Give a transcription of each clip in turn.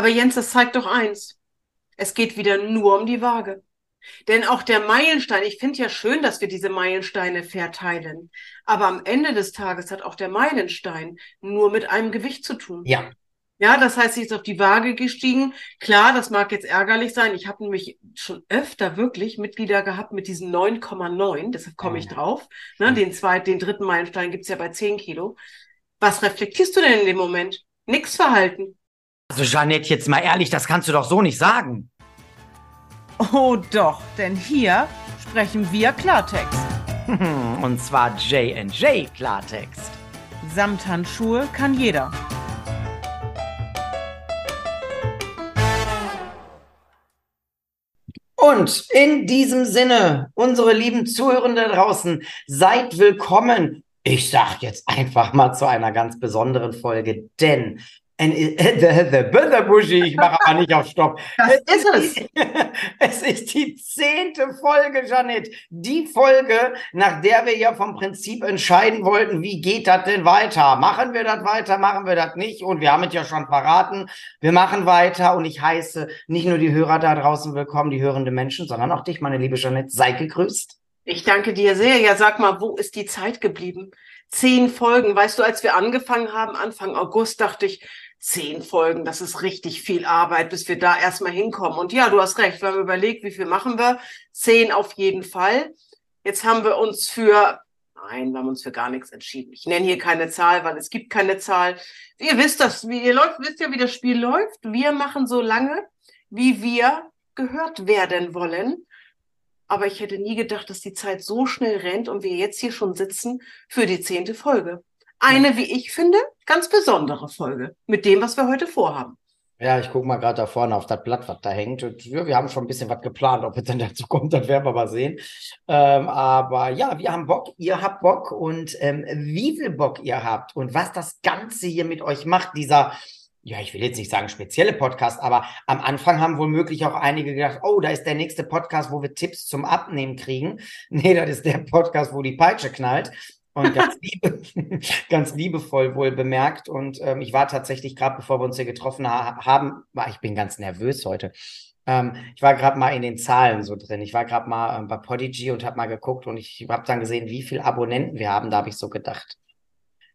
Aber Jens, das zeigt doch eins. Es geht wieder nur um die Waage. Denn auch der Meilenstein, ich finde ja schön, dass wir diese Meilensteine verteilen. Aber am Ende des Tages hat auch der Meilenstein nur mit einem Gewicht zu tun. Ja. Ja, das heißt, sie ist auf die Waage gestiegen. Klar, das mag jetzt ärgerlich sein. Ich habe nämlich schon öfter wirklich Mitglieder gehabt mit diesen 9,9. Deshalb komme ich drauf. Ne, den zweiten, den dritten Meilenstein gibt's ja bei 10 Kilo. Was reflektierst du denn in dem Moment? Nix verhalten. Also Jeanette, jetzt mal ehrlich, das kannst du doch so nicht sagen. Oh doch, denn hier sprechen wir Klartext. Und zwar J&J Klartext. Samthandschuhe kann jeder. Und in diesem Sinne, unsere lieben Zuhörenden draußen, seid willkommen. Ich sag jetzt einfach mal zu einer ganz besonderen Folge, denn And Buschi, ich mache aber nicht auf Stopp. Das ist es. Es ist die zehnte Folge, Janet. Die Folge, nach der wir ja vom Prinzip entscheiden wollten, wie geht das denn weiter? Machen wir das weiter, machen wir das nicht? Und wir haben es ja schon verraten. Wir machen weiter und ich heiße nicht nur die Hörer da draußen willkommen, die hörenden Menschen, sondern auch dich, meine liebe Janet. Sei gegrüßt. Ich danke dir sehr. Ja, sag mal, wo ist die Zeit geblieben? Zehn Folgen. Weißt du, als wir angefangen haben, Anfang August, dachte ich, zehn Folgen, das ist richtig viel Arbeit, bis wir da erstmal hinkommen. Und ja, du hast recht, wir haben überlegt, wie viel machen wir? Zehn auf jeden Fall. Jetzt haben wir uns für, nein, wir haben uns für gar nichts entschieden. Ich nenne hier keine Zahl, weil es gibt keine Zahl. Ihr wisst das, wie ihr läuft, wisst ja, wie das Spiel läuft. Wir machen so lange, wie wir gehört werden wollen. Aber ich hätte nie gedacht, dass die Zeit so schnell rennt und wir jetzt hier schon sitzen für die zehnte Folge eine, wie ich finde, ganz besondere Folge mit dem, was wir heute vorhaben. Ja, ich gucke mal gerade da vorne auf das Blatt, was da hängt. Und ja, wir haben schon ein bisschen was geplant. Ob es dann dazu kommt, das werden wir mal sehen. Ähm, aber ja, wir haben Bock, ihr habt Bock und ähm, wie viel Bock ihr habt und was das Ganze hier mit euch macht, dieser, ja, ich will jetzt nicht sagen spezielle Podcast, aber am Anfang haben wohl möglich auch einige gedacht, oh, da ist der nächste Podcast, wo wir Tipps zum Abnehmen kriegen. Nee, das ist der Podcast, wo die Peitsche knallt und ganz, liebe, ganz liebevoll wohl bemerkt. Und ähm, ich war tatsächlich gerade, bevor wir uns hier getroffen ha haben, ich bin ganz nervös heute. Ähm, ich war gerade mal in den Zahlen so drin. Ich war gerade mal ähm, bei Podigy und habe mal geguckt und ich habe dann gesehen, wie viele Abonnenten wir haben. Da habe ich so gedacht.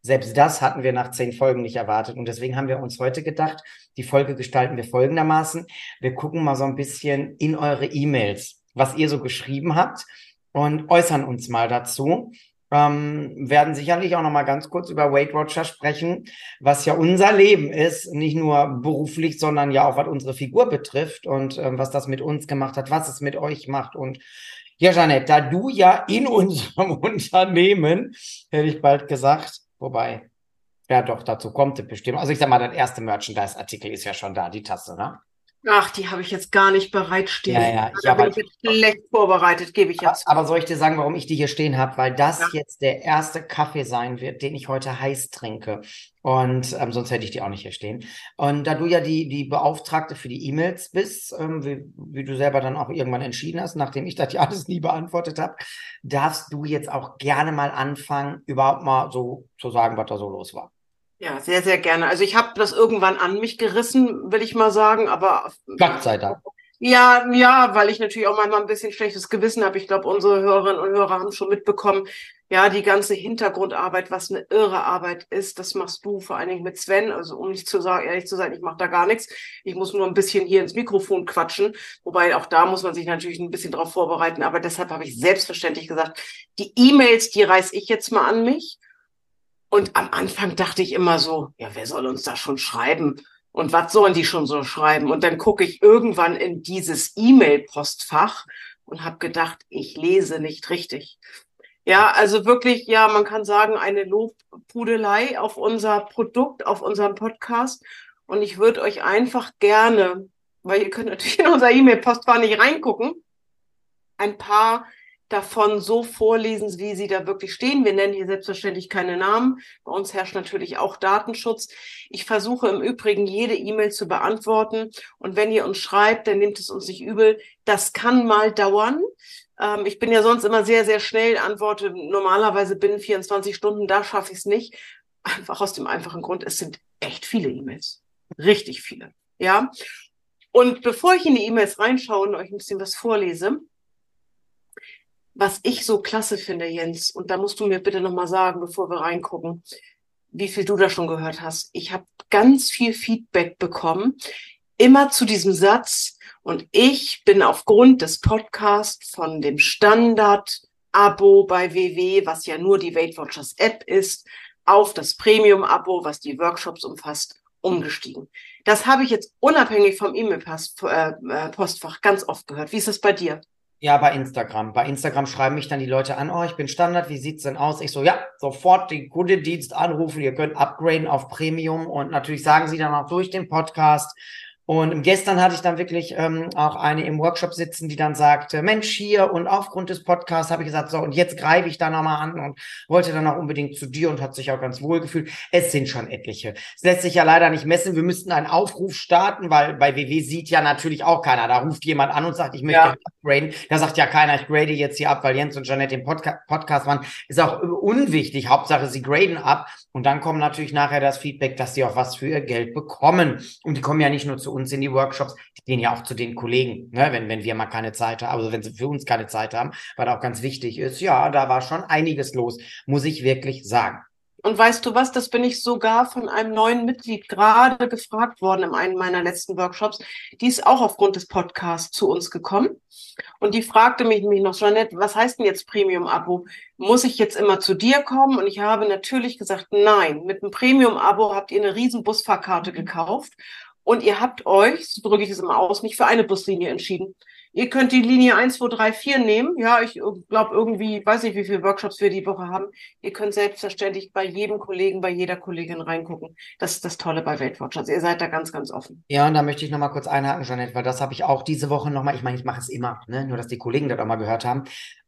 Selbst das hatten wir nach zehn Folgen nicht erwartet. Und deswegen haben wir uns heute gedacht, die Folge gestalten wir folgendermaßen. Wir gucken mal so ein bisschen in eure E-Mails, was ihr so geschrieben habt und äußern uns mal dazu ähm, werden sicherlich auch noch mal ganz kurz über Weight Watcher sprechen, was ja unser Leben ist, nicht nur beruflich, sondern ja auch was unsere Figur betrifft und ähm, was das mit uns gemacht hat, was es mit euch macht und ja, Janette, da du ja in unserem Unternehmen, hätte ich bald gesagt, wobei, ja doch, dazu kommt es bestimmt. Also ich sag mal, das erste Merchandise-Artikel ist ja schon da, die Tasse, ne? Ach, die habe ich jetzt gar nicht bereitstehen. Ja, ja, ich da bin ich jetzt schlecht vorbereitet, gebe ich jetzt. Aber soll ich dir sagen, warum ich die hier stehen habe? Weil das Ja. jetzt der erste Kaffee sein wird, den ich heute heiß trinke. Und ähm, sonst hätte ich die auch nicht hier stehen. Und da du ja die, die Beauftragte für die E-Mails bist, ähm, wie, wie du selber dann auch irgendwann entschieden hast, nachdem ich das ja alles nie beantwortet habe, darfst du jetzt auch gerne mal anfangen, überhaupt mal so zu sagen, was da so los war. Ja, sehr, sehr gerne. Also ich habe das irgendwann an mich gerissen, will ich mal sagen, aber Gott sei Dank. ja, ja, weil ich natürlich auch manchmal ein bisschen schlechtes Gewissen habe. Ich glaube, unsere Hörerinnen und Hörer haben schon mitbekommen, ja, die ganze Hintergrundarbeit, was eine irre Arbeit ist, das machst du vor allen Dingen mit Sven. Also um nicht zu sagen, ehrlich zu sein, ich mache da gar nichts. Ich muss nur ein bisschen hier ins Mikrofon quatschen. Wobei auch da muss man sich natürlich ein bisschen drauf vorbereiten. Aber deshalb habe ich selbstverständlich gesagt, die E-Mails, die reiß ich jetzt mal an mich. Und am Anfang dachte ich immer so, ja, wer soll uns da schon schreiben? Und was sollen die schon so schreiben? Und dann gucke ich irgendwann in dieses E-Mail-Postfach und habe gedacht, ich lese nicht richtig. Ja, also wirklich, ja, man kann sagen, eine Lobpudelei auf unser Produkt, auf unseren Podcast. Und ich würde euch einfach gerne, weil ihr könnt natürlich in unser E-Mail-Postfach nicht reingucken, ein paar davon so vorlesen, wie sie da wirklich stehen. Wir nennen hier selbstverständlich keine Namen. Bei uns herrscht natürlich auch Datenschutz. Ich versuche im Übrigen jede E-Mail zu beantworten. Und wenn ihr uns schreibt, dann nehmt es uns nicht übel. Das kann mal dauern. Ähm, ich bin ja sonst immer sehr, sehr schnell, antworte normalerweise binnen 24 Stunden. Da schaffe ich es nicht. Einfach aus dem einfachen Grund, es sind echt viele E-Mails. Richtig viele. Ja. Und bevor ich in die E-Mails reinschaue und euch ein bisschen was vorlese, was ich so klasse finde, Jens, und da musst du mir bitte nochmal sagen, bevor wir reingucken, wie viel du da schon gehört hast. Ich habe ganz viel Feedback bekommen, immer zu diesem Satz. Und ich bin aufgrund des Podcasts von dem Standard-Abo bei WW, was ja nur die Weight Watchers App ist, auf das Premium-Abo, was die Workshops umfasst, umgestiegen. Das habe ich jetzt unabhängig vom E-Mail-Postfach äh, ganz oft gehört. Wie ist das bei dir? Ja, bei Instagram. Bei Instagram schreiben mich dann die Leute an, oh, ich bin Standard, wie sieht's denn aus? Ich so, ja, sofort den Kundendienst anrufen, ihr könnt upgraden auf Premium und natürlich sagen sie dann auch durch den Podcast, und gestern hatte ich dann wirklich ähm, auch eine im Workshop sitzen, die dann sagte, Mensch, hier und aufgrund des Podcasts habe ich gesagt, so und jetzt greife ich da nochmal an und wollte dann auch unbedingt zu dir und hat sich auch ganz wohl gefühlt. Es sind schon etliche. Es lässt sich ja leider nicht messen. Wir müssten einen Aufruf starten, weil bei WW sieht ja natürlich auch keiner. Da ruft jemand an und sagt, ich möchte ja. upgraden. Da sagt ja keiner, ich grade jetzt hier ab, weil Jens und Janette den Podca Podcast waren. Ist auch unwichtig. Hauptsache, sie graden ab. Und dann kommt natürlich nachher das Feedback, dass sie auch was für ihr Geld bekommen. Und die kommen ja nicht nur zu uns in die Workshops, die gehen ja auch zu den Kollegen, ne, wenn, wenn wir mal keine Zeit haben, also wenn sie für uns keine Zeit haben, weil auch ganz wichtig ist, ja, da war schon einiges los, muss ich wirklich sagen. Und weißt du was, das bin ich sogar von einem neuen Mitglied gerade gefragt worden in einem meiner letzten Workshops. Die ist auch aufgrund des Podcasts zu uns gekommen. Und die fragte mich nämlich noch, Jeanette, was heißt denn jetzt Premium-Abo? Muss ich jetzt immer zu dir kommen? Und ich habe natürlich gesagt, nein, mit einem Premium-Abo habt ihr eine riesen Busfahrkarte gekauft und ihr habt euch, so drücke ich es immer aus, nicht für eine Buslinie entschieden. Ihr könnt die Linie 1, 2, 3, 4 nehmen. Ja, ich glaube irgendwie, weiß nicht, wie viele Workshops wir die Woche haben. Ihr könnt selbstverständlich bei jedem Kollegen, bei jeder Kollegin reingucken. Das ist das Tolle bei Weltwatchers. Ihr seid da ganz, ganz offen. Ja, und da möchte ich nochmal kurz einhaken, Jeanette, weil das habe ich auch diese Woche nochmal, ich meine, ich mache es immer, ne? nur dass die Kollegen das auch mal gehört haben.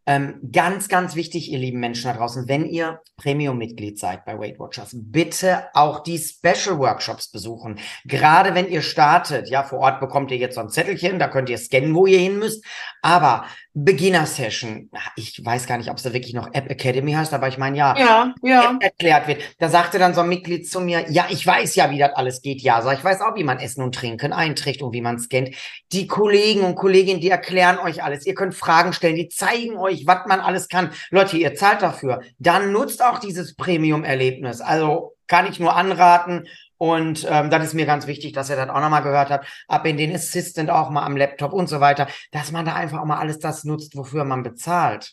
Ähm, ganz, ganz wichtig, ihr lieben Menschen da draußen, wenn ihr Premium-Mitglied seid bei Weight Watchers, bitte auch die Special Workshops besuchen. Gerade wenn ihr startet, ja, vor Ort bekommt ihr jetzt so ein Zettelchen, da könnt ihr scannen, wo ihr hin müsst. Aber Beginner Session, ich weiß gar nicht, ob es da wirklich noch App Academy heißt, aber ich meine, ja, ja, ja. erklärt wird. Da sagte dann so ein Mitglied zu mir, ja, ich weiß ja, wie das alles geht. Ja, sag ich weiß auch, wie man Essen und Trinken einträgt und wie man scannt. Die Kollegen und Kolleginnen, die erklären euch alles. Ihr könnt Fragen stellen, die zeigen euch, was man alles kann. Leute, ihr zahlt dafür. Dann nutzt auch dieses Premium-Erlebnis. Also kann ich nur anraten. Und ähm, das ist mir ganz wichtig, dass ihr das auch nochmal gehört habt. Ab in den Assistant auch mal am Laptop und so weiter, dass man da einfach auch mal alles das nutzt, wofür man bezahlt.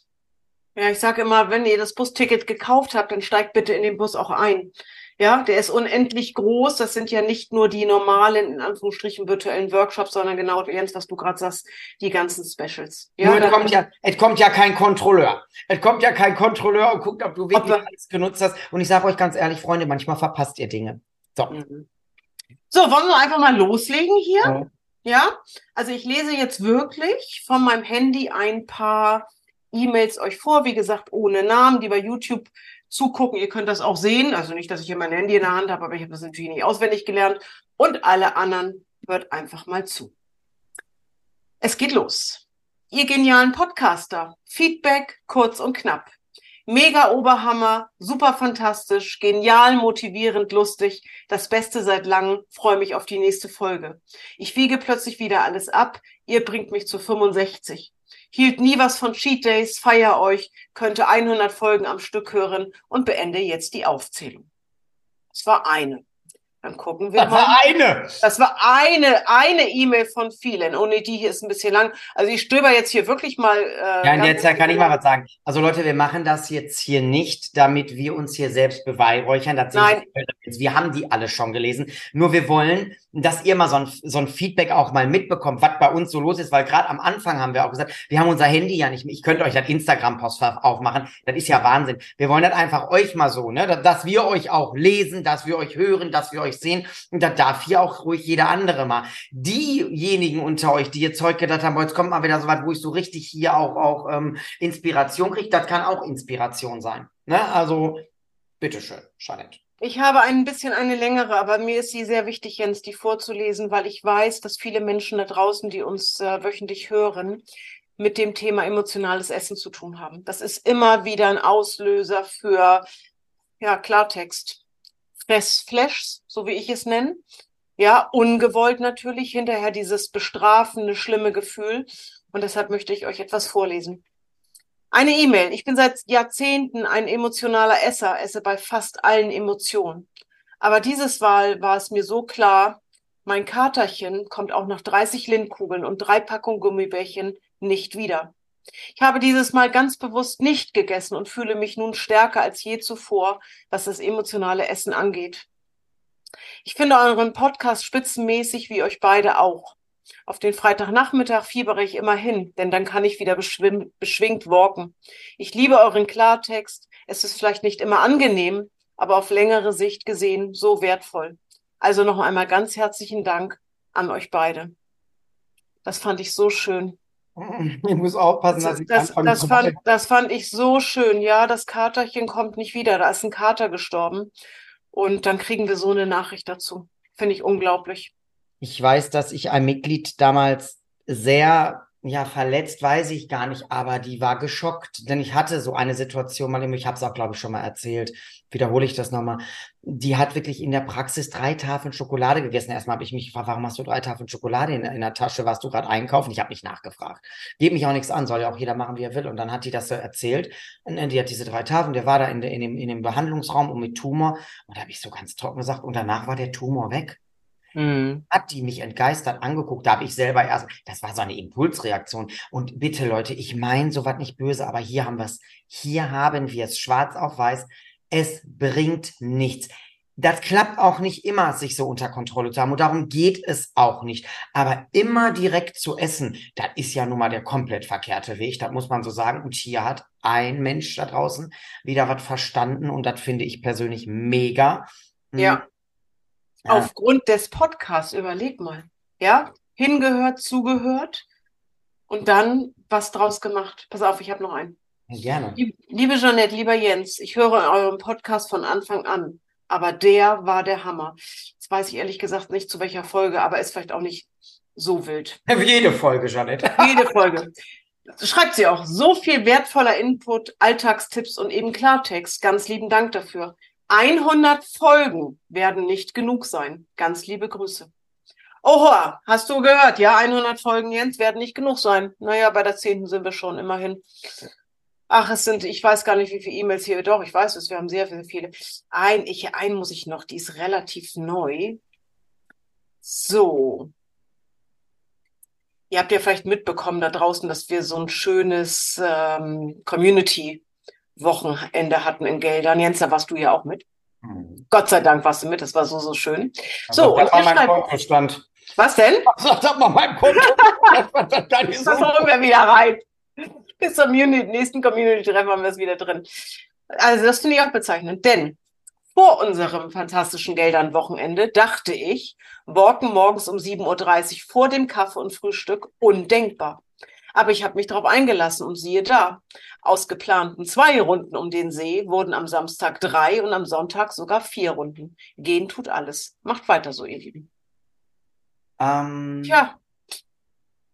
Ja, ich sage immer, wenn ihr das Busticket gekauft habt, dann steigt bitte in den Bus auch ein. Ja, der ist unendlich groß. Das sind ja nicht nur die normalen, in Anführungsstrichen, virtuellen Workshops, sondern genau, Jens, was du gerade sagst, die ganzen Specials. Ja, nur es kommt ja, es kommt ja kein Kontrolleur. Es kommt ja kein Kontrolleur und guckt, ob du wirklich ob alles genutzt hast. Und ich sage euch ganz ehrlich, Freunde, manchmal verpasst ihr Dinge. So. Mhm. So, wollen wir einfach mal loslegen hier? Ja. ja? Also ich lese jetzt wirklich von meinem Handy ein paar E-Mails euch vor, wie gesagt, ohne Namen, die bei YouTube zugucken. Ihr könnt das auch sehen. Also nicht, dass ich hier mein Handy in der Hand habe, aber ich habe das natürlich nicht auswendig gelernt. Und alle anderen hört einfach mal zu. Es geht los. Ihr genialen Podcaster. Feedback kurz und knapp. Mega Oberhammer, super fantastisch, genial, motivierend, lustig, das Beste seit langem, freue mich auf die nächste Folge. Ich wiege plötzlich wieder alles ab, ihr bringt mich zu 65. Hielt nie was von Cheat Days, feier euch, könnte 100 Folgen am Stück hören und beende jetzt die Aufzählung. Es war eine. Dann gucken wir das mal. Das war eine. Das war eine, eine E-Mail von vielen. Ohne die hier ist ein bisschen lang. Also ich stöber jetzt hier wirklich mal. Äh, ja, der Zeit kann ich mal was sagen. Also Leute, wir machen das jetzt hier nicht, damit wir uns hier selbst beweihräuchern. Nein. Wir haben die alle schon gelesen. Nur wir wollen, dass ihr mal so ein, so ein Feedback auch mal mitbekommt, was bei uns so los ist, weil gerade am Anfang haben wir auch gesagt, wir haben unser Handy ja nicht mehr. Ich könnte euch das Instagram-Postfach aufmachen. Das ist ja Wahnsinn. Wir wollen das einfach euch mal so, ne, dass wir euch auch lesen, dass wir euch hören, dass wir euch euch sehen. Und da darf hier auch ruhig jeder andere mal. Diejenigen unter euch, die jetzt heute gedacht haben, jetzt kommt mal wieder so was, wo ich so richtig hier auch, auch ähm, Inspiration kriege, das kann auch Inspiration sein. Ne? Also, bitteschön, Jeanette. Ich habe ein bisschen eine längere, aber mir ist sie sehr wichtig, Jens, die vorzulesen, weil ich weiß, dass viele Menschen da draußen, die uns äh, wöchentlich hören, mit dem Thema emotionales Essen zu tun haben. Das ist immer wieder ein Auslöser für ja, Klartext. Fressflashs, so wie ich es nenne. Ja, ungewollt natürlich, hinterher dieses bestrafende, schlimme Gefühl. Und deshalb möchte ich euch etwas vorlesen. Eine E-Mail. Ich bin seit Jahrzehnten ein emotionaler Esser, esse bei fast allen Emotionen. Aber dieses Mal war es mir so klar, mein Katerchen kommt auch nach 30 Lindkugeln und drei Packungen Gummibärchen nicht wieder. Ich habe dieses Mal ganz bewusst nicht gegessen und fühle mich nun stärker als je zuvor, was das emotionale Essen angeht. Ich finde euren Podcast spitzenmäßig, wie euch beide auch. Auf den Freitagnachmittag fiebere ich immer hin, denn dann kann ich wieder beschwingt walken. Ich liebe euren Klartext. Es ist vielleicht nicht immer angenehm, aber auf längere Sicht gesehen so wertvoll. Also noch einmal ganz herzlichen Dank an euch beide. Das fand ich so schön. Ich muss aufpassen, dass ich das, das, fand, das fand ich so schön. Ja, das Katerchen kommt nicht wieder. Da ist ein Kater gestorben. Und dann kriegen wir so eine Nachricht dazu. Finde ich unglaublich. Ich weiß, dass ich ein Mitglied damals sehr ja, verletzt weiß ich gar nicht, aber die war geschockt, denn ich hatte so eine Situation mal, ich habe es auch, glaube ich, schon mal erzählt, wiederhole ich das nochmal. Die hat wirklich in der Praxis drei Tafeln Schokolade gegessen. Erstmal habe ich mich gefragt, warum hast du drei Tafeln Schokolade in, in der Tasche? Warst du gerade einkaufen? Ich habe nicht nachgefragt. Geht mich auch nichts an, soll ja auch jeder machen, wie er will. Und dann hat die das so erzählt. Und die hat diese drei Tafeln, der war da in, in, dem, in dem Behandlungsraum und mit Tumor. Und da habe ich so ganz trocken gesagt, und danach war der Tumor weg. Mhm. Hat die mich entgeistert angeguckt, da habe ich selber erst, das war so eine Impulsreaktion. Und bitte Leute, ich meine sowas nicht böse, aber hier haben wir es, hier haben wir es schwarz auf weiß. Es bringt nichts. Das klappt auch nicht immer, sich so unter Kontrolle zu haben. Und darum geht es auch nicht. Aber immer direkt zu essen, das ist ja nun mal der komplett verkehrte Weg. Das muss man so sagen. Und hier hat ein Mensch da draußen wieder was verstanden. Und das finde ich persönlich mega. Ja. Aufgrund des Podcasts, überleg mal. Ja, hingehört, zugehört und dann was draus gemacht. Pass auf, ich habe noch einen. Gerne. Liebe Jeanette, lieber Jens, ich höre euren Podcast von Anfang an, aber der war der Hammer. Jetzt weiß ich ehrlich gesagt nicht zu welcher Folge, aber ist vielleicht auch nicht so wild. Jede Folge, Jeanette. Jede Folge. Schreibt sie auch. So viel wertvoller Input, Alltagstipps und eben Klartext. Ganz lieben Dank dafür. 100 Folgen werden nicht genug sein. Ganz liebe Grüße. Oha, hast du gehört? Ja, 100 Folgen, Jens, werden nicht genug sein. Naja, bei der zehnten sind wir schon, immerhin. Ach, es sind, ich weiß gar nicht, wie viele E-Mails hier. Doch, ich weiß es, wir haben sehr, sehr viele. Ein, ich, ein muss ich noch, die ist relativ neu. So. Ihr habt ja vielleicht mitbekommen da draußen, dass wir so ein schönes ähm, Community Wochenende hatten in Geldern. Jens, da warst du ja auch mit. Mhm. Gott sei Dank warst du mit, das war so, so schön. So, das und war mein Kontostand. Was denn? Sag doch mal mein Konto. das holen wir wieder rein. Bis zum nächsten Community-Treffen haben wir es wieder drin. Also das finde ich auch bezeichnend, denn vor unserem fantastischen Geldern-Wochenende dachte ich, walken morgens um 7.30 Uhr vor dem Kaffee und Frühstück undenkbar. Aber ich habe mich darauf eingelassen und siehe da, aus geplanten zwei Runden um den See wurden am Samstag drei und am Sonntag sogar vier Runden. Gehen tut alles. Macht weiter so, ihr Lieben. Ähm, Tja,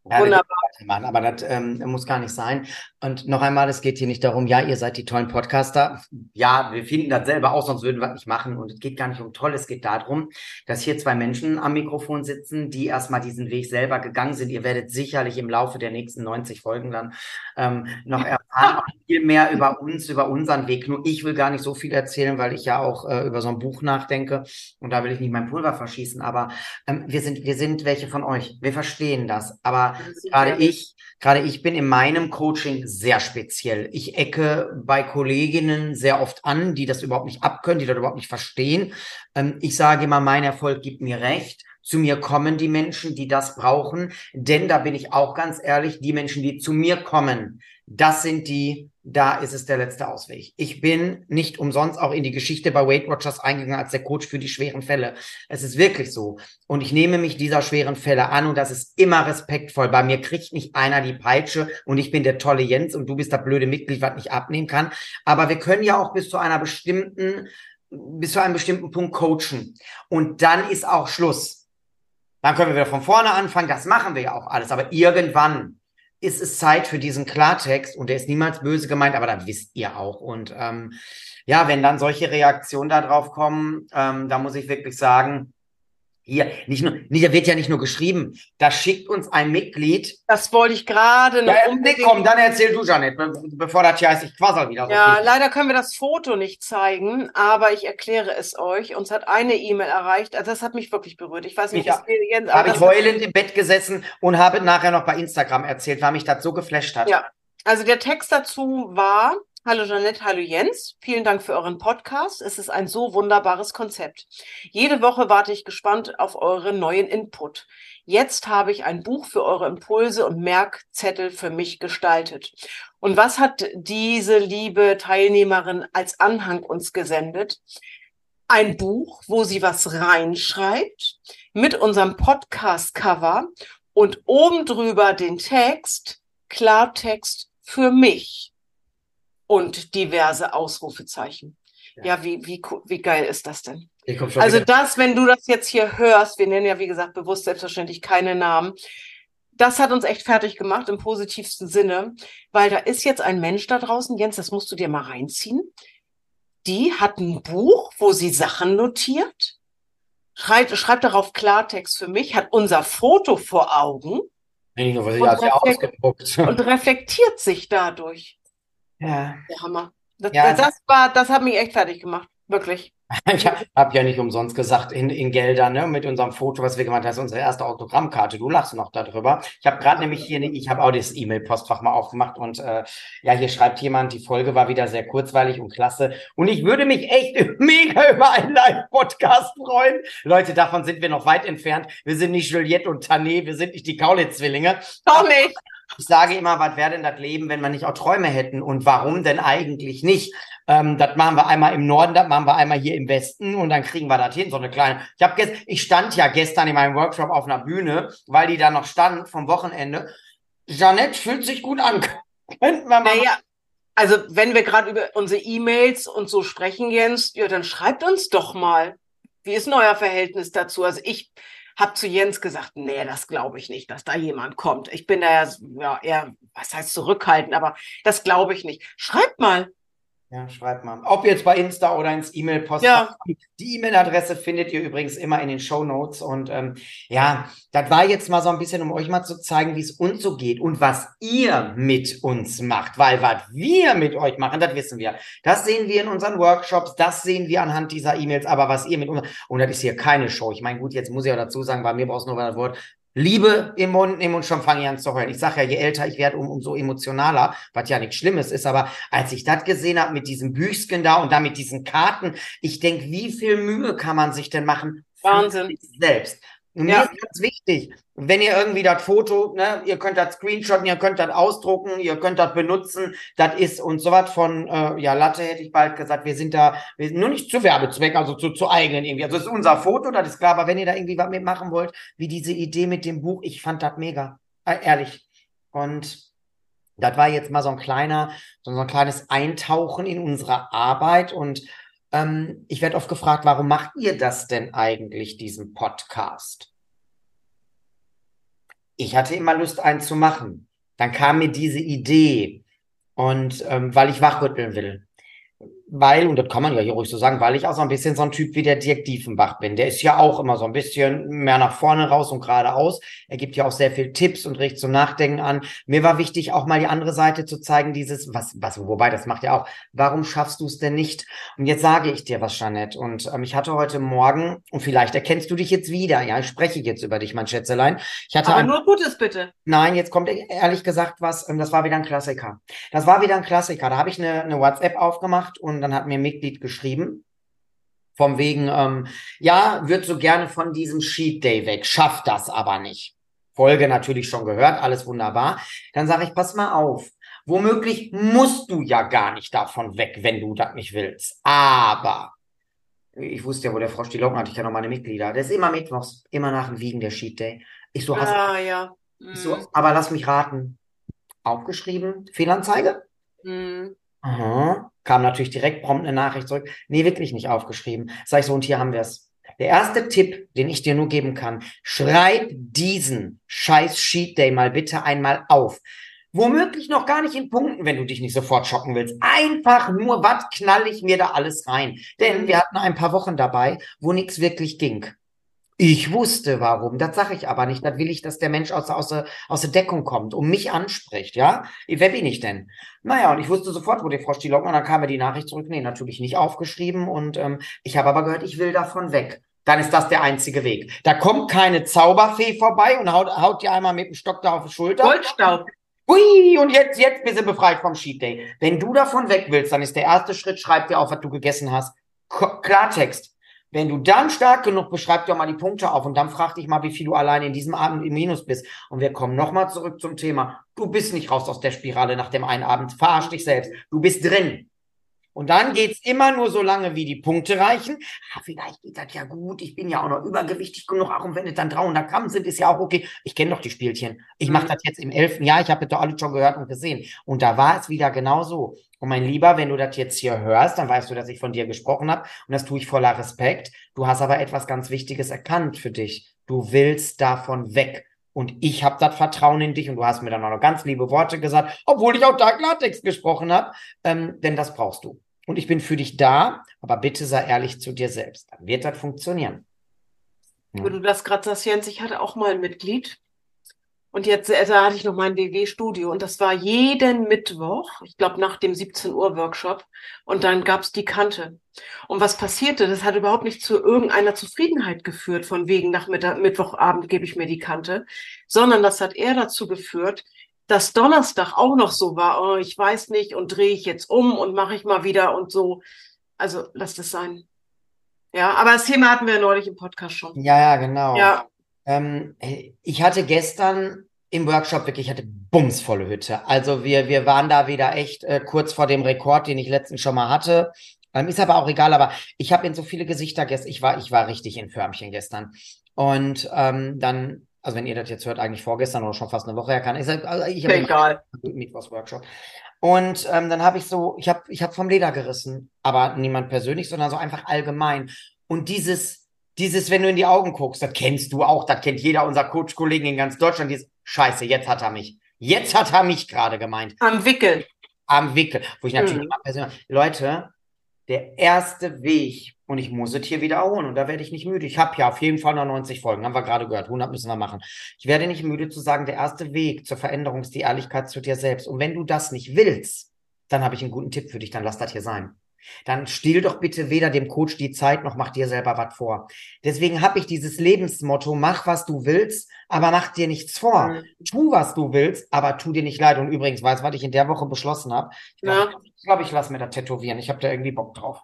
ja, Wunderbar. Machen, aber das ähm, muss gar nicht sein. Und noch einmal, es geht hier nicht darum, ja, ihr seid die tollen Podcaster. Ja, wir finden das selber auch, sonst würden wir nicht machen. Und es geht gar nicht um toll, es geht darum, dass hier zwei Menschen am Mikrofon sitzen, die erstmal diesen Weg selber gegangen sind. Ihr werdet sicherlich im Laufe der nächsten 90 Folgen dann ähm, noch erfahren, viel mehr über uns, über unseren Weg. Nur ich will gar nicht so viel erzählen, weil ich ja auch äh, über so ein Buch nachdenke. Und da will ich nicht mein Pulver verschießen. Aber ähm, wir sind, wir sind welche von euch. Wir verstehen das. Aber gerade ich, gerade ich bin in meinem Coaching sehr speziell. Ich ecke bei Kolleginnen sehr oft an, die das überhaupt nicht abkönnen, die das überhaupt nicht verstehen. Ähm, ich sage immer, mein Erfolg gibt mir recht. Zu mir kommen die Menschen, die das brauchen. Denn da bin ich auch ganz ehrlich, die Menschen, die zu mir kommen, das sind die, da ist es der letzte Ausweg. Ich bin nicht umsonst auch in die Geschichte bei Weight Watchers eingegangen als der Coach für die schweren Fälle. Es ist wirklich so. Und ich nehme mich dieser schweren Fälle an und das ist immer respektvoll. Bei mir kriegt nicht einer die Peitsche und ich bin der tolle Jens und du bist das blöde Mitglied, was nicht abnehmen kann. Aber wir können ja auch bis zu einer bestimmten, bis zu einem bestimmten Punkt coachen. Und dann ist auch Schluss. Dann können wir wieder von vorne anfangen. Das machen wir ja auch alles. Aber irgendwann ist es Zeit für diesen Klartext und der ist niemals böse gemeint, aber das wisst ihr auch. Und ähm, ja, wenn dann solche Reaktionen darauf kommen, ähm, da muss ich wirklich sagen, Hier, nicht nur, da wird ja nicht nur geschrieben, da schickt uns ein Mitglied. Das wollte ich gerade noch Ja, unbedingt. komm, dann erzähl du, Janet, be bevor das hier heißt, ich quassel wieder so Ja, viel. leider können wir das Foto nicht zeigen, aber ich erkläre es euch. Uns hat eine E-Mail erreicht. Also das hat mich wirklich berührt. Ich weiß nicht, mir Jens, Habe ich heulend im Bett gesessen und habe nachher noch bei Instagram erzählt, weil mich das so geflasht hat. Ja. Also der Text dazu war, Hallo Jeanette, hallo Jens, vielen Dank für euren Podcast. Es ist ein so wunderbares Konzept. Jede Woche warte ich gespannt auf euren neuen Input. Jetzt habe ich ein Buch für eure Impulse und Merkzettel für mich gestaltet. Und was hat diese liebe Teilnehmerin als Anhang uns gesendet? Ein Buch, wo sie was reinschreibt, mit unserem Podcast-Cover und oben drüber den Text, Klartext für mich und diverse Ausrufezeichen. Ja. Ja, wie, wie, wie geil ist das denn? Also wieder- das, wenn du das jetzt hier hörst, wir nennen ja, wie gesagt, bewusst selbstverständlich keine Namen. Das hat uns echt fertig gemacht im positivsten Sinne, weil da ist jetzt ein Mensch da draußen, Jens, das musst du dir mal reinziehen. Die hat ein Buch, wo sie Sachen notiert, schreibt, schreibt darauf Klartext für mich, hat unser Foto vor Augen nur, Und reflekt- ausgedruckt. und reflektiert sich dadurch. Ja. Der Hammer. Das, Ja. das war, das hat mich echt fertig gemacht. Wirklich. Ich habe ja nicht umsonst gesagt, in, in Geldern, ne, mit unserem Foto, was wir gemacht haben, das ist unsere erste Autogrammkarte. Du lachst noch darüber. Ich habe gerade nämlich hier, ne, ich habe auch das E-Mail-Postfach mal aufgemacht und äh, ja, hier schreibt jemand, die Folge war wieder sehr kurzweilig und klasse. Und ich würde mich echt mega über einen Live-Podcast freuen. Leute, davon sind wir noch weit entfernt. Wir sind nicht Juliette und Tané, wir sind nicht die Kaulitz-Zwillinge. Doch nicht. Ich sage immer, was wäre denn das Leben, wenn wir nicht auch Träume hätten? Und warum denn eigentlich nicht? Ähm, das machen wir einmal im Norden, das machen wir einmal hier im Westen und dann kriegen wir das hin, so eine kleine. Ich habe gest ich stand ja gestern in meinem Workshop auf einer Bühne, weil die da noch stand vom Wochenende. Jeanette fühlt sich gut an. Könnten wir mal. Naja, also wenn wir gerade über unsere E-Mails und so sprechen, Jens, ja, dann schreibt uns doch mal. Wie ist denn euer Verhältnis dazu? Also ich habe zu Jens gesagt, nee, das glaube ich nicht, dass da jemand kommt. Ich bin da ja, ja eher, was heißt zurückhaltend, aber das glaube ich nicht. Schreibt mal. Ja, schreibt mal. Ob jetzt bei Insta oder ins E-Mail-Postfach. Die E-Mail-Adresse findet ihr übrigens immer in den Show Notes. Und ähm, ja, das war jetzt mal so ein bisschen, um euch mal zu zeigen, wie es uns so geht und was ihr mit uns macht. Weil was wir mit euch machen, das wissen wir. Das sehen wir in unseren Workshops, das sehen wir anhand dieser E-Mails. Aber was ihr mit uns, und das ist hier keine Show. Ich meine, gut, jetzt muss ich auch dazu sagen, bei mir brauchst du nur das Wort Liebe im Mund nehmen und schon fange ich an zu heulen. Ich sage ja, je älter ich werde, um, umso emotionaler, was ja nichts Schlimmes ist. Aber als ich das gesehen habe mit diesem Büchsken da und da mit diesen Karten, ich denke, wie viel Mühe kann man sich denn machen für Wahnsinn. sich selbst? Und Ja. mir ist ganz wichtig, wenn ihr irgendwie das Foto, ne, ihr könnt das screenshotten, ihr könnt das ausdrucken, ihr könnt das benutzen, das ist und so was von, äh, ja, Latte hätte ich bald gesagt, wir sind da, wir sind nur nicht zu Werbezweck, also zu, zu eigenen irgendwie. Also das ist unser Foto, das ist klar, aber wenn ihr da irgendwie was mitmachen wollt, wie diese Idee mit dem Buch, ich fand das mega, äh, ehrlich. Und das war jetzt mal so ein kleiner, so ein kleines Eintauchen in unsere Arbeit und ähm, ich werde oft gefragt, warum macht ihr das denn eigentlich, diesen Podcast? Ich hatte immer Lust, einen zu machen. Dann kam mir diese Idee und ähm, weil ich wachrütteln will. Weil, und das kann man ja hier ruhig so sagen, weil ich auch so ein bisschen so ein Typ wie der Dirk Diefenbach bin. Der ist ja auch immer so ein bisschen mehr nach vorne raus und geradeaus. Er gibt ja auch sehr viel Tipps und regt zum Nachdenken an. Mir war wichtig, auch mal die andere Seite zu zeigen, dieses, was, was, wobei, das macht er auch. Warum schaffst du es denn nicht? Und jetzt sage ich dir was, Jeanette. Und ähm, ich hatte heute Morgen, und vielleicht erkennst du dich jetzt wieder, ja, ich spreche jetzt über dich, mein Schätzelein. Ich hatte Aber ein, nur Gutes bitte. Nein, jetzt kommt ehrlich gesagt was, ähm, das war wieder ein Klassiker. Das war wieder ein Klassiker. Da habe ich eine, eine WhatsApp aufgemacht und dann hat mir ein Mitglied geschrieben, vom wegen, ähm, ja, wird so gerne von diesem Sheet Day weg, schafft das aber nicht. Folge natürlich schon gehört, alles wunderbar. Dann sage ich, pass mal auf. Womöglich musst du ja gar nicht davon weg, wenn du das nicht willst. Aber ich wusste ja, wo der Frosch die Locken hat, ich kenne auch meine Mitglieder. Der ist immer mittwochs, immer nach dem Wiegen der Sheet Day. Ich so, hast Ah, ja. so, Mhm. aber lass mich raten. Aufgeschrieben, Fehlanzeige? Mhm. Aha. Kam natürlich direkt prompt eine Nachricht zurück. Nee, wirklich nicht aufgeschrieben. Sag ich so, und hier haben wir es. Der erste Tipp, den ich dir nur geben kann, schreib diesen scheiß Sheet Day mal bitte einmal auf. Womöglich noch gar nicht in Punkten, wenn du dich nicht sofort schocken willst. Einfach nur, was knall ich mir da alles rein? Denn wir hatten ein paar Wochen dabei, wo nichts wirklich ging. Ich wusste warum, das sage ich aber nicht. Das will ich, dass der Mensch aus, aus, aus der Deckung kommt und mich anspricht, ja? Wer bin ich denn? Naja, und ich wusste sofort, wo die Frau Stilock, und dann kam mir die Nachricht zurück, nee, natürlich nicht aufgeschrieben und ähm, ich habe aber gehört, ich will davon weg. Dann ist das der einzige Weg. Da kommt keine Zauberfee vorbei und haut, haut dir einmal mit dem Stock da auf die Schulter. Goldstaub. Hui, und jetzt, jetzt bist du befreit vom Cheat Day. Wenn du davon weg willst, dann ist der erste Schritt, schreib dir auf, was du gegessen hast. K Klartext. Wenn du dann stark genug bist, schreib dir mal die Punkte auf und dann frag dich mal, wie viel du allein in diesem Abend im Minus bist. Und wir kommen nochmal zurück zum Thema. Du bist nicht raus aus der Spirale nach dem einen Abend. Verarsch dich selbst. Du bist drin. Und dann geht's immer nur so lange, wie die Punkte reichen. Ah, vielleicht geht das ja gut. Ich bin ja auch noch übergewichtig genug. Auch wenn es dann 300 Gramm sind, ist ja auch okay. Ich kenne doch die Spielchen. Ich mache das jetzt im elften Jahr. Ich habe das doch alle schon gehört und gesehen. Und da war es wieder genau so. Und mein Lieber, wenn du das jetzt hier hörst, dann weißt du, dass ich von dir gesprochen habe. Und das tue ich voller Respekt. Du hast aber etwas ganz Wichtiges erkannt für dich. Du willst davon weg. Und ich habe das Vertrauen in dich und du hast mir dann auch noch ganz liebe Worte gesagt, obwohl ich auch da Klartext gesprochen habe, ähm, denn das brauchst du. Und ich bin für dich da, aber bitte sei ehrlich zu dir selbst. Dann wird das funktionieren. Wo du das gerade sagst, Jens, ich hatte auch mal ein Mitglied. Und jetzt da hatte ich noch mein WW-Studio und das war jeden Mittwoch, ich glaube nach dem 17 Uhr Workshop. Und dann gab's die Kante. Und was passierte? Das hat überhaupt nicht zu irgendeiner Zufriedenheit geführt, von wegen nach Mittag, Mittwochabend gebe ich mir die Kante, sondern das hat eher dazu geführt, dass Donnerstag auch noch so war, oh, ich weiß nicht und drehe ich jetzt um und mache ich mal wieder und so. Also lass das sein. Ja, aber das Thema hatten wir neulich im Podcast schon. Ja, ja, genau. Ja, Ähm, ich hatte gestern im Workshop wirklich, ich hatte bumsvolle Hütte. Also wir, wir waren da wieder echt äh, kurz vor dem Rekord, den ich letztens schon mal hatte. Ähm, ist aber auch egal, aber ich habe in so viele Gesichter gestern, ich war, ich war richtig in Förmchen gestern. Und ähm, dann, also wenn ihr das jetzt hört, eigentlich vorgestern oder schon fast eine Woche her kann, ist halt, also ich habe egal. Mittwochs-Workshop. Und ähm, dann habe ich so, ich habe ich hab vom Leder gerissen, aber niemand persönlich, sondern so einfach allgemein. Und dieses, dieses, wenn du in die Augen guckst, das kennst du auch, das kennt jeder unserer Coach-Kollegen in ganz Deutschland, dieses Scheiße, jetzt hat er mich. Jetzt hat er mich gerade gemeint. Am Wickeln. Am Wickel. Wo ich natürlich Mhm. immer persönlich, Leute, der erste Weg, und ich muss es hier wiederholen, und da werde ich nicht müde. Ich habe ja auf jeden Fall noch 90 Folgen, haben wir gerade gehört, 100 müssen wir machen. Ich werde nicht müde zu sagen, der erste Weg zur Veränderung ist die Ehrlichkeit zu dir selbst. Und wenn du das nicht willst, dann habe ich einen guten Tipp für dich, dann lass das hier sein. Dann still doch bitte weder dem Coach die Zeit, noch mach dir selber was vor. Deswegen habe ich dieses Lebensmotto, mach, was du willst, aber mach dir nichts vor. Mhm. Tu, was du willst, aber tu dir nicht leid. Und übrigens, weißt du, was ich in der Woche beschlossen habe? Ich glaube, Ja. ich, glaub, ich lasse mir das tätowieren. Ich habe da irgendwie Bock drauf.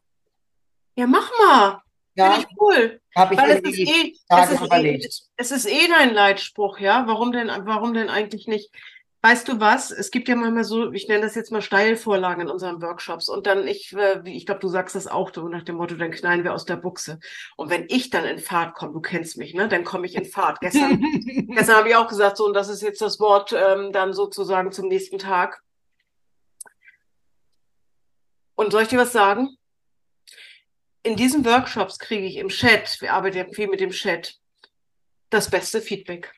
Ja, mach mal. Ja, Finde ich cool. habe ich Weil es ist eh, es ist eh, es ist eh dein Leitspruch, ja. Warum denn, warum denn eigentlich nicht? Weißt du was? Es gibt ja manchmal so, ich nenne das jetzt mal Steilvorlagen in unseren Workshops. Und dann, ich, äh, ich glaube, du sagst das auch, so nach dem Motto, dann knallen wir aus der Buchse. Und wenn ich dann in Fahrt komme, du kennst mich, ne? Dann komme ich in Fahrt. Gestern, gestern habe ich auch gesagt, so, und das ist jetzt das Wort ähm, dann sozusagen zum nächsten Tag. Und soll ich dir was sagen? In diesen Workshops kriege ich im Chat, wir arbeiten ja viel mit dem Chat, das beste Feedback.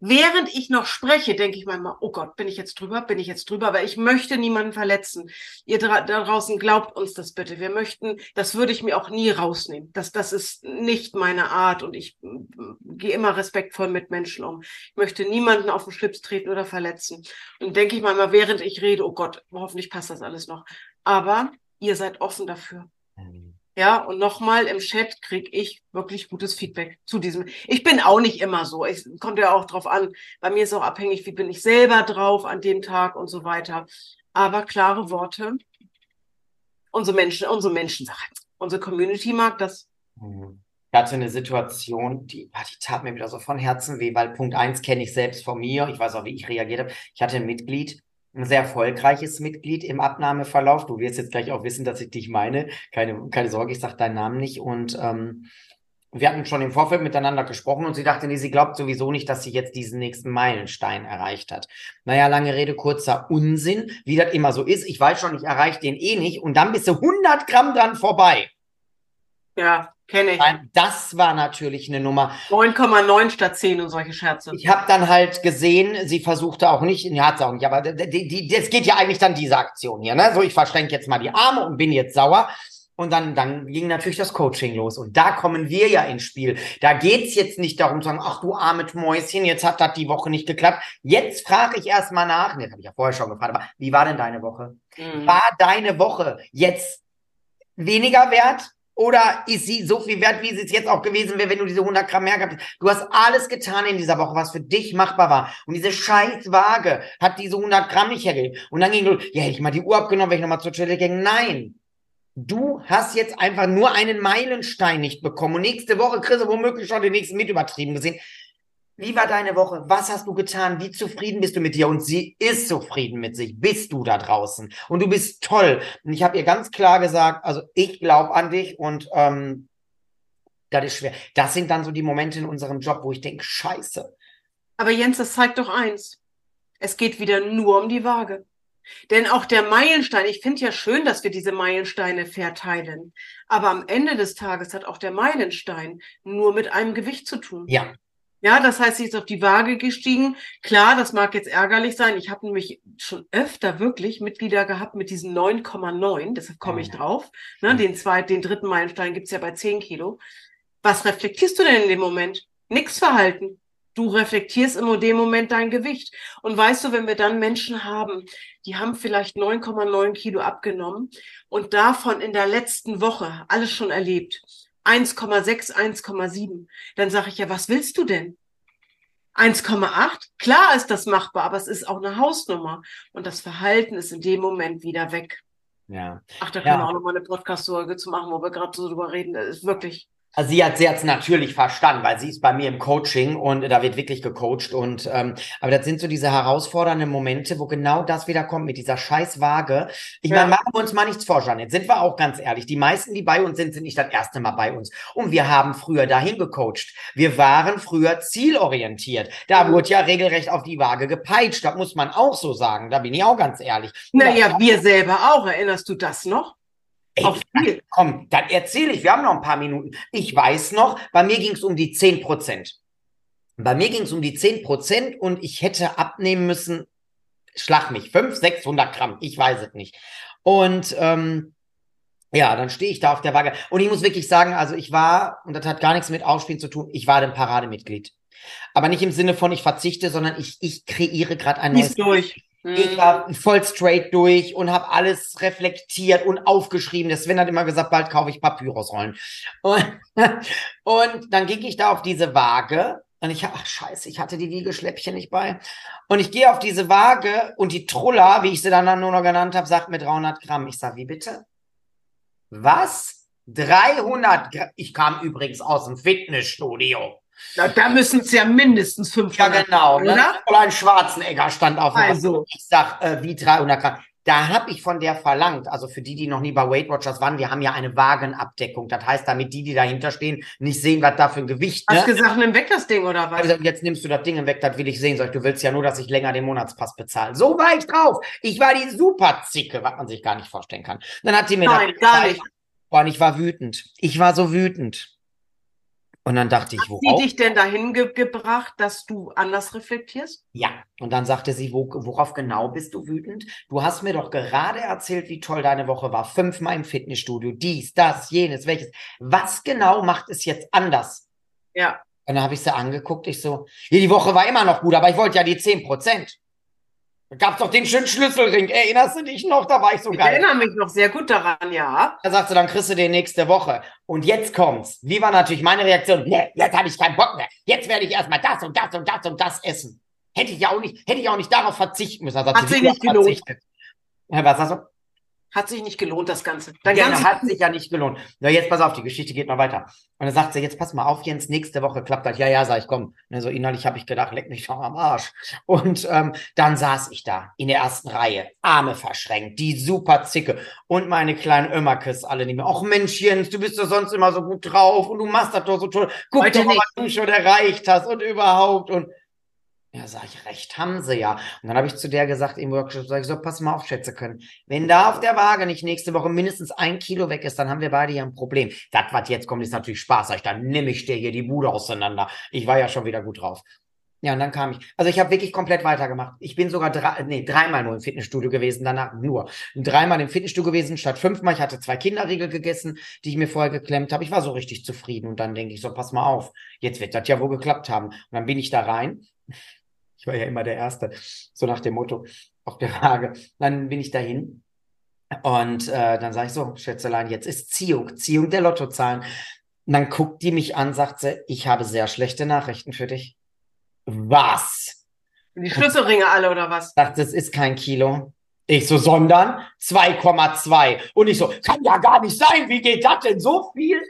Während ich noch spreche, denke ich manchmal, oh Gott, bin ich jetzt drüber, bin ich jetzt drüber, aber ich möchte niemanden verletzen. Ihr da draußen glaubt uns das bitte. Wir möchten, das würde ich mir auch nie rausnehmen. Das, das ist nicht meine Art und ich mm, gehe immer respektvoll mit Menschen um. Ich möchte niemanden auf den Schlips treten oder verletzen. Und denke ich manchmal, während ich rede, oh Gott, hoffentlich passt das alles noch. Aber ihr seid offen dafür. Ja, und nochmal im Chat kriege ich wirklich gutes Feedback zu diesem. Ich bin auch nicht immer so. Es kommt ja auch drauf an. Bei mir ist auch abhängig, wie bin ich selber drauf an dem Tag und so weiter. Aber klare Worte. Unsere Menschen, unsere Menschen, unsere Community mag das. Mhm. Ich hatte eine Situation, die, ah, die tat mir wieder so von Herzen weh, weil Punkt eins kenne ich selbst von mir. Ich weiß auch, wie ich reagiert habe. Ich hatte ein Mitglied, ein sehr erfolgreiches Mitglied im Abnahmeverlauf. Du wirst jetzt gleich auch wissen, dass ich dich meine. Keine, keine Sorge, ich sage deinen Namen nicht. Und ähm, wir hatten schon im Vorfeld miteinander gesprochen und sie dachte, nee, sie glaubt sowieso nicht, dass sie jetzt diesen nächsten Meilenstein erreicht hat. Naja, lange Rede, kurzer Unsinn, wie das immer so ist. Ich weiß schon, ich erreiche den eh nicht und dann bist du 100 Gramm dran vorbei. Ja, kenne ich. Das war natürlich eine Nummer. 9,9 statt 10 und solche Scherze. Ich habe dann halt gesehen, sie versuchte auch nicht, ja, hat sie auch nicht, aber die, die, das geht ja eigentlich dann diese Aktion hier, ne? So, ich verschränke jetzt mal die Arme und bin jetzt sauer. Und dann, dann ging natürlich das Coaching los. Und da kommen wir ja ins Spiel. Da geht's jetzt nicht darum zu sagen, ach du armes Mäuschen, jetzt hat das die Woche nicht geklappt. Jetzt frage ich erstmal nach. Ne, das habe ich ja vorher schon gefragt, aber wie war denn deine Woche? Mhm. War deine Woche jetzt weniger wert? Oder ist sie so viel wert, wie sie es jetzt auch gewesen wäre, wenn du diese 100 Gramm mehr gehabt hättest? Du hast alles getan in dieser Woche, was für dich machbar war. Und diese scheiß Waage hat diese 100 Gramm nicht hergegeben. Und dann ging du, ja, hätte ich mal die Uhr abgenommen, wenn ich nochmal zur Toilette ging. Nein. Du hast jetzt einfach nur einen Meilenstein nicht bekommen. Und nächste Woche kriegst du womöglich schon den nächsten mit übertrieben gesehen. Wie war deine Woche? Was hast du getan? Wie zufrieden bist du mit dir? Und sie ist zufrieden mit sich. Bist du da draußen? Und du bist toll. Und ich habe ihr ganz klar gesagt, also ich glaube an dich und ähm, das ist schwer. Das sind dann so die Momente in unserem Job, wo ich denke, scheiße. Aber Jens, das zeigt doch eins. Es geht wieder nur um die Waage. Denn auch der Meilenstein, ich finde ja schön, dass wir diese Meilensteine verteilen. Aber am Ende des Tages hat auch der Meilenstein nur mit einem Gewicht zu tun. Ja, Ja, das heißt, sie ist auf die Waage gestiegen. Klar, das mag jetzt ärgerlich sein. Ich habe nämlich schon öfter wirklich Mitglieder gehabt mit diesen 9,9. Deshalb komme ich drauf. Ne, den zweiten, den dritten Meilenstein gibt's ja bei 10 Kilo. Was reflektierst du denn in dem Moment? Nix Verhalten. Du reflektierst in dem Moment dein Gewicht. Und weißt du, wenn wir dann Menschen haben, die haben vielleicht 9,9 Kilo abgenommen und davon in der letzten Woche alles schon erlebt. 1,6, 1,7. Dann sage ich ja, was willst du denn? 1,8? Klar ist das machbar, aber es ist auch eine Hausnummer. Und das Verhalten ist in dem Moment wieder weg. ja. Ach, da Ja. können wir auch noch mal eine Podcast-Folge zu machen, wo wir gerade so drüber reden. Das ist wirklich. Also sie hat sie hat's natürlich verstanden, weil sie ist bei mir im Coaching und da wird wirklich gecoacht und ähm, aber das sind so diese herausfordernden Momente, wo genau das wieder kommt mit dieser scheiß Waage. Ich Ja. meine, machen wir uns mal nichts vor, Janet. Sind wir auch ganz ehrlich. Die meisten, die bei uns sind, sind nicht das erste Mal bei uns. Und wir haben früher dahin gecoacht. Wir waren früher zielorientiert. Da Mhm. wurde ja regelrecht auf die Waage gepeitscht. Das muss man auch so sagen. Da bin ich auch ganz ehrlich. Naja, wir selber auch. Erinnerst du das noch? Ey, Auf viel. Komm, dann erzähle ich. Wir haben noch ein paar Minuten. Ich weiß noch, bei mir ging es um die 10 Prozent. Bei mir ging es um die 10 Prozent und ich hätte abnehmen müssen, schlag mich, 500, 600 Gramm. Ich weiß es nicht. Und ähm, ja, dann stehe ich da auf der Waage. Und ich muss wirklich sagen, also ich war, und das hat gar nichts mit Ausspielen zu tun, ich war ein Parademitglied. Aber nicht im Sinne von ich verzichte, sondern ich, ich kreiere gerade ein neues Lies ich war voll straight durch und habe alles reflektiert und aufgeschrieben. Der Sven hat immer gesagt, bald kaufe ich Papyrusrollen. Und, und dann ging ich da auf diese Waage und ich ach scheiße, ich hatte die Wiegeschläppchen nicht bei. Und ich gehe auf diese Waage und die Trulla, wie ich sie dann nur noch genannt habe, sagt mir 300 Gramm. Ich sag, wie bitte? Was? 300 Gramm? Ich kam übrigens aus dem Fitnessstudio. Na, da müssen es ja mindestens Ja, 500 genau. Ne? oder? Fräulein Schwarzenegger stand auf dem Also. Ich sag, äh, wie 300 Gramm. Da habe ich von der verlangt, also für die, die noch nie bei Weight Watchers waren, wir haben ja eine Wagenabdeckung. Das heißt, damit die, die dahinter stehen, nicht sehen, was da für ein Gewicht Hast ne? gesagt, nimm weg das Ding oder was? gesagt, jetzt nimmst du das Ding weg, das will ich sehen. Sag ich, du willst ja nur, dass ich länger den Monatspass bezahle. So war ich drauf. Ich war die Superzicke, was man sich gar nicht vorstellen kann. Dann hat die mir Nein, gar nicht. Boah, ich war wütend. Ich war so wütend. Und dann dachte ich, Hat sie worauf? dich denn dahin ge gebracht, dass du anders reflektierst? Ja, und dann sagte sie, wo, worauf genau bist du wütend? Du hast mir doch gerade erzählt, wie toll deine Woche war. Fünfmal im Fitnessstudio, dies, das, jenes, welches. Was genau macht es jetzt anders? Ja. Und dann habe ich sie angeguckt, ich so, ja, die Woche war immer noch gut, aber ich wollte ja die 10 Prozent. Da gab's doch den schönen Schlüsselring. Erinnerst du dich noch? Da war ich so Ich geil. erinnere mich noch sehr gut daran, ja. Da sagst du, dann kriegst du den nächste Woche. Und jetzt kommt's. Wie war natürlich meine Reaktion? Nee, jetzt habe ich keinen Bock mehr. Jetzt werde ich erstmal das und das und das und das essen. Hätte ich ja auch nicht, hätte ich auch nicht darauf verzichten müssen. Hat sie nicht verzichtet. Ja, was sagst du? Hat sich nicht gelohnt, das Ganze. Dein Ja, ganzes- hat sich ja nicht gelohnt. Na, jetzt pass auf, die Geschichte geht noch weiter. Und dann sagt sie, jetzt pass mal auf, Jens, nächste Woche klappt das. Ja, ja, sag ich, komm. Ne, so innerlich habe ich gedacht, leck mich doch am Arsch. Und ähm, dann saß ich da in der ersten Reihe, Arme verschränkt, die super Zicke und meine kleinen Ömmerkes alle nicht mehr. Och Mensch, Jens, du bist doch sonst immer so gut drauf und du machst das doch so toll. Guck Heute doch mal, was du schon erreicht hast und überhaupt. Und ja, sag ich, recht haben sie ja. Und dann habe ich zu der gesagt im Workshop, sag ich so, pass mal auf, Schätze können. Wenn da auf der Waage nicht nächste Woche mindestens ein Kilo weg ist, dann haben wir beide ja ein Problem. Das, was jetzt kommt, ist natürlich Spaß. Sag ich, dann nehme ich dir hier die Bude auseinander. Ich war ja schon wieder gut drauf. Ja, und dann kam ich. Also ich habe wirklich komplett weitergemacht. Ich bin sogar drei, nee, dreimal nur im Fitnessstudio gewesen, danach nur. Dreimal im Fitnessstudio gewesen, statt fünfmal. Ich hatte zwei Kinderriegel gegessen, die ich mir vorher geklemmt habe. Ich war so richtig zufrieden. Und dann denke ich so, pass mal auf, jetzt wird das ja wohl geklappt haben. Und dann bin ich da rein. Ich war ja immer der Erste, so nach dem Motto auf der Waage. Dann bin ich dahin. Und äh, dann sage ich so, Schätzelein, jetzt ist Ziehung, Ziehung der Lottozahlen. Und dann guckt die mich an, sagt sie, ich habe sehr schlechte Nachrichten für dich. Was? Die Schlüsselringe alle oder was? Sagt, das ist kein Kilo. Ich so, sondern 2,2. Und ich so, kann ja gar nicht sein. Wie geht das denn? So viel?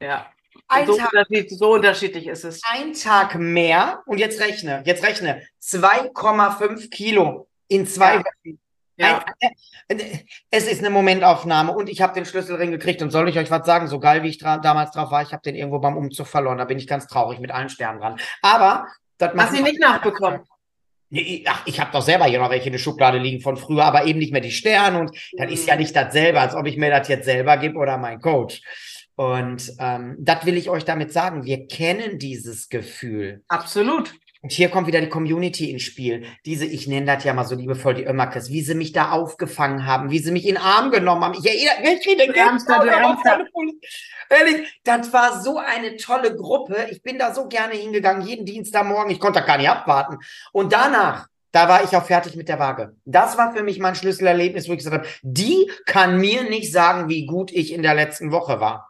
Ja. Ein So, Tag, unterschiedlich, so unterschiedlich ist es. ein Tag mehr. Und jetzt rechne, jetzt rechne. 2,5 Kilo in zwei Ja. Wochen. Ja. Ein- äh, Es ist eine Momentaufnahme und ich habe den Schlüsselring gekriegt. Und soll ich euch was sagen? So geil, wie ich dra damals drauf war, ich habe den irgendwo beim Umzug verloren. Da bin ich ganz traurig mit allen Sternen dran. Aber das Hast du ihn nicht nachbekommen? Nee, Ach, ich habe doch selber hier noch welche in der Schublade liegen von früher, aber eben nicht mehr die Sterne. Und das ist ja nicht dasselbe, als ob ich mir das jetzt selber gebe oder mein Coach. Und ähm, das will ich euch damit sagen. Wir kennen dieses Gefühl. Absolut. Und hier kommt wieder die Community ins Spiel. Diese, ich nenne das ja mal so liebevoll die Ömmerkes, wie sie mich da aufgefangen haben, wie sie mich in den Arm genommen haben. Ich erinnere mich wieder. Ärmster. Ehrlich, das war so eine tolle Gruppe. Ich bin da so gerne hingegangen, jeden Dienstagmorgen. Ich konnte das gar nicht abwarten. Und danach, da war ich auch fertig mit der Waage. Das war für mich mein Schlüsselerlebnis, wo ich gesagt habe, die kann mir nicht sagen, wie gut ich in der letzten Woche war.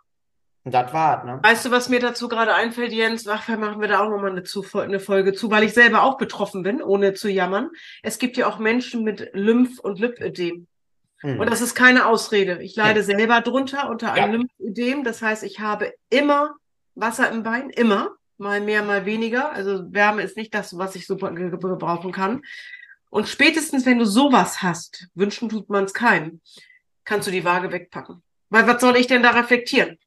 Und das war, ne? Weißt du, was mir dazu gerade einfällt, Jens? Ach, vielleicht machen wir da auch nochmal eine, eine Folge zu, weil ich selber auch betroffen bin, ohne zu jammern. Es gibt ja auch Menschen mit Lymph- und Lipödem. Hm. Und das ist keine Ausrede. Ich leide selber drunter unter einem Ja. Lymphödem. Das heißt, ich habe immer Wasser im Bein, immer. Mal mehr, mal weniger. Also Wärme ist nicht das, was ich super ge- gebrauchen kann. Und spätestens, wenn du sowas hast, wünschen tut man es keinem, kannst du die Waage wegpacken. Weil was soll ich denn da reflektieren?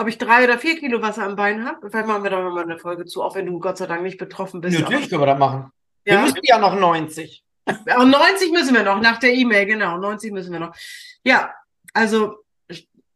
Ob ich drei oder vier Kilo Wasser am Bein habe? Vielleicht machen wir da mal eine Folge zu, auch wenn du Gott sei Dank nicht betroffen bist. Natürlich können wir das machen. Wir Ja. müssen ja noch 90. Aber 90 müssen wir noch, nach der E-Mail, genau. 90 müssen wir noch. Ja, also,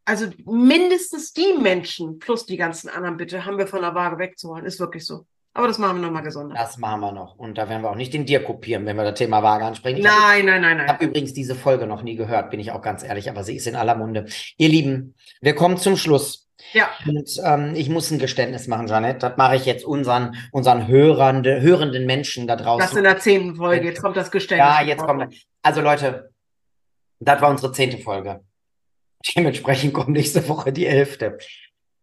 also mindestens die Menschen plus die ganzen anderen bitte haben wir von der Waage wegzuholen. Ist wirklich so. Aber das machen wir nochmal gesondert. Das machen wir noch. Und da werden wir auch nicht den dir kopieren, wenn wir das Thema Waage ansprechen. Ich habe Nein, nein, nein, nein. hab übrigens diese Folge noch nie gehört, bin ich auch ganz ehrlich, aber sie ist in aller Munde. Ihr Lieben, wir kommen zum Schluss. Ja, Und ähm, ich muss ein Geständnis machen, Janette. Das mache ich jetzt unseren, unseren hörende, hörenden Menschen da das draußen. in der zehnten Folge. Jetzt kommt das Geständnis. Ja, jetzt kommt. Also Leute, das war unsere zehnte Folge. Dementsprechend kommt nächste Woche die elfte.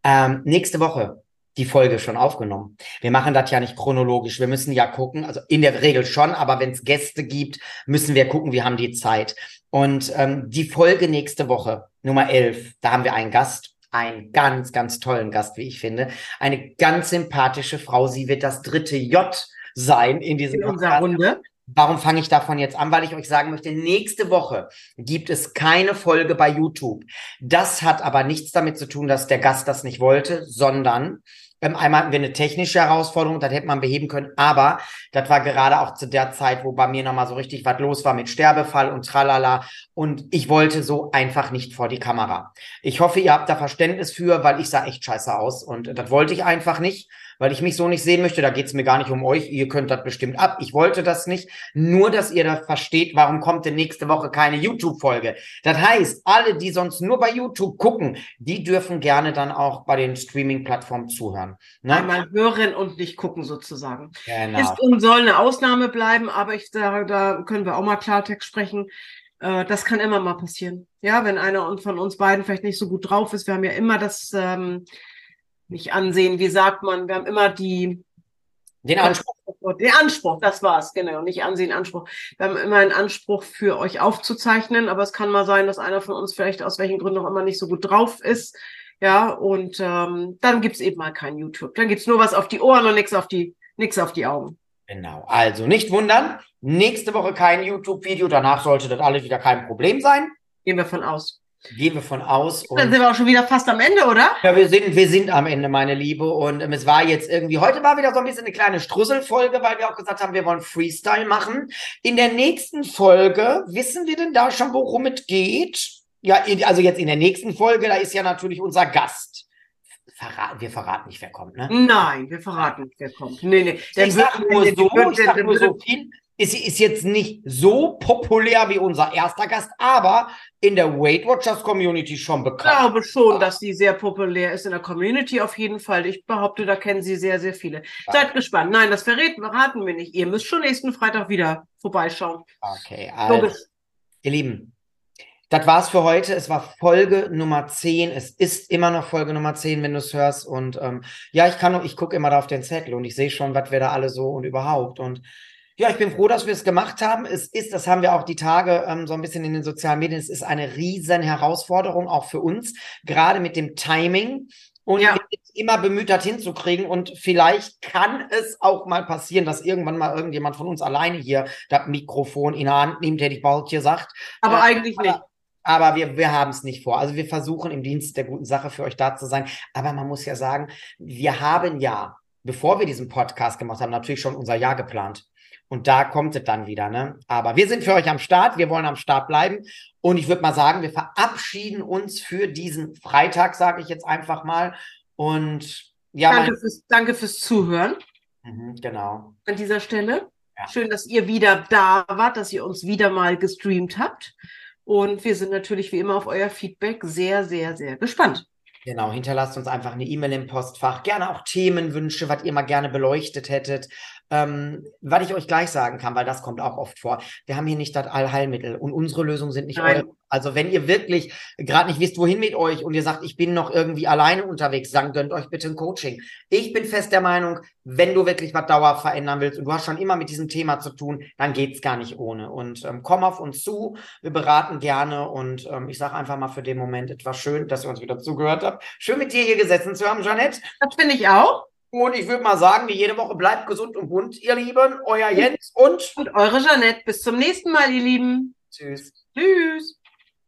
Ähm, nächste Woche die Folge schon aufgenommen. Wir machen das ja nicht chronologisch. Wir müssen ja gucken, also in der Regel schon, aber wenn es Gäste gibt, müssen wir gucken, wir haben die Zeit. Und ähm, die Folge nächste Woche, Nummer elf, da haben wir einen Gast, einen ganz, ganz tollen Gast, wie ich finde. Eine ganz sympathische Frau. Sie wird das dritte J sein in diesem in unserer Runde. Warum fange ich davon jetzt an? Weil ich euch sagen möchte, nächste Woche gibt es keine Folge bei YouTube. Das hat aber nichts damit zu tun, dass der Gast das nicht wollte, sondern einmal hatten wir eine technische Herausforderung, das hätte man beheben können, aber das war gerade auch zu der Zeit, wo bei mir nochmal so richtig was los war mit Sterbefall und tralala. Und ich wollte so einfach nicht vor die Kamera. Ich hoffe, ihr habt da Verständnis für, weil ich sah echt scheiße aus und das wollte ich einfach nicht weil ich mich so nicht sehen möchte. Da geht es mir gar nicht um euch. Ihr könnt das bestimmt ab. Ich wollte das nicht. Nur, dass ihr da versteht, warum kommt denn nächste Woche keine YouTube-Folge. Das heißt, alle, die sonst nur bei YouTube gucken, die dürfen gerne dann auch bei den Streaming-Plattformen zuhören. Ne? Einmal hören und nicht gucken sozusagen. Genau. Ist und soll eine Ausnahme bleiben, aber ich sage, da können wir auch mal Klartext sprechen. Äh, das kann immer mal passieren. Ja, wenn einer von uns beiden vielleicht nicht so gut drauf ist. Wir haben ja immer das ähm, nicht ansehen, wie sagt man, wir haben immer die Den Anspruch. den Anspruch, das war's, genau, nicht ansehen, Anspruch. Wir haben immer einen Anspruch für euch aufzuzeichnen, aber es kann mal sein, dass einer von uns vielleicht aus welchen Gründen auch immer nicht so gut drauf ist. Ja, und ähm, dann gibt's eben mal kein YouTube. Dann gibt's nur was auf die Ohren und nichts auf die, nichts auf die Augen. Genau. Also nicht wundern. Nächste Woche kein YouTube-Video. Danach sollte das alles wieder kein Problem sein. Gehen wir von aus. Gehen wir von aus. Dann sind wir auch schon wieder fast am Ende, oder? Ja, wir sind, wir sind am Ende, meine Liebe. Und ähm, es war jetzt irgendwie, heute war wieder so ein bisschen eine kleine Strusselfolge, weil wir auch gesagt haben, wir wollen Freestyle machen. In der nächsten Folge, wissen wir denn da schon, worum es geht? Ja, also jetzt in der nächsten Folge, da ist ja natürlich unser Gast. verraten, wir verraten nicht, wer kommt, ne? Nein, wir verraten nicht, wer kommt. Nee, nee. Dann ich sag nur so, ich sag nur so viel, ist, ist jetzt nicht so populär wie unser erster Gast, aber in der Weight Watchers Community schon bekannt. Ich glaube schon, dass sie sehr populär ist in der Community auf jeden Fall. Ich behaupte, da kennen sie sehr, sehr viele. Ja. Seid gespannt. Nein, das verraten, verraten wir nicht. Ihr müsst schon nächsten Freitag wieder vorbeischauen. Okay, also, ihr Lieben, das war's für heute. Es war Folge Nummer 10. Es ist immer noch Folge Nummer 10, wenn du es hörst. Und ähm, ja, ich kann, ich gucke immer da auf den Zettel und ich sehe schon, was wir da alle so und überhaupt. Und ja, ich bin froh, dass wir es gemacht haben. Es ist, das haben wir auch die Tage ähm, so ein bisschen in den sozialen Medien, es ist eine riesen Herausforderung, auch für uns, gerade mit dem Timing. Und ja. immer bemüht, das hinzukriegen. Und vielleicht kann es auch mal passieren, dass irgendwann mal irgendjemand von uns alleine hier das Mikrofon in der Hand nimmt, hätte ich bald gesagt. Aber äh, eigentlich nicht. Aber wir, wir haben es nicht vor. Also wir versuchen im Dienst der guten Sache für euch da zu sein. Aber man muss ja sagen, wir haben ja, bevor wir diesen Podcast gemacht haben, natürlich schon unser Jahr geplant. Und da kommt es dann wieder, ne? Aber wir sind für euch am Start, wir wollen am Start bleiben. Und ich würde mal sagen, wir verabschieden uns für diesen Freitag, sage ich jetzt einfach mal. Und ja. Danke, fürs, danke fürs Zuhören. Mhm, genau. An dieser Stelle. Ja. Schön, dass ihr wieder da wart, dass ihr uns wieder mal gestreamt habt. Und wir sind natürlich wie immer auf euer Feedback sehr, sehr, sehr gespannt. Genau, hinterlasst uns einfach eine E-Mail im Postfach. Gerne auch Themenwünsche, was ihr mal gerne beleuchtet hättet. Ähm, was ich euch gleich sagen kann, weil das kommt auch oft vor. Wir haben hier nicht das Allheilmittel und unsere Lösungen sind nicht Nein. eure. Also wenn ihr wirklich gerade nicht wisst, wohin mit euch und ihr sagt, ich bin noch irgendwie alleine unterwegs, dann gönnt euch bitte ein Coaching. Ich bin fest der Meinung, wenn du wirklich was Dauer verändern willst und du hast schon immer mit diesem Thema zu tun, dann geht's gar nicht ohne. Und ähm, komm auf uns zu, wir beraten gerne und ähm, ich sage einfach mal für den Moment etwas schön, dass ihr uns wieder zugehört habt. Schön mit dir hier gesessen zu haben, Janette. Das finde ich auch. Und ich würde mal sagen, wie jede Woche, bleibt gesund und bunt, ihr Lieben. Euer Jens und, und eure Janette. Bis zum nächsten Mal, ihr Lieben. Tschüss. Tschüss.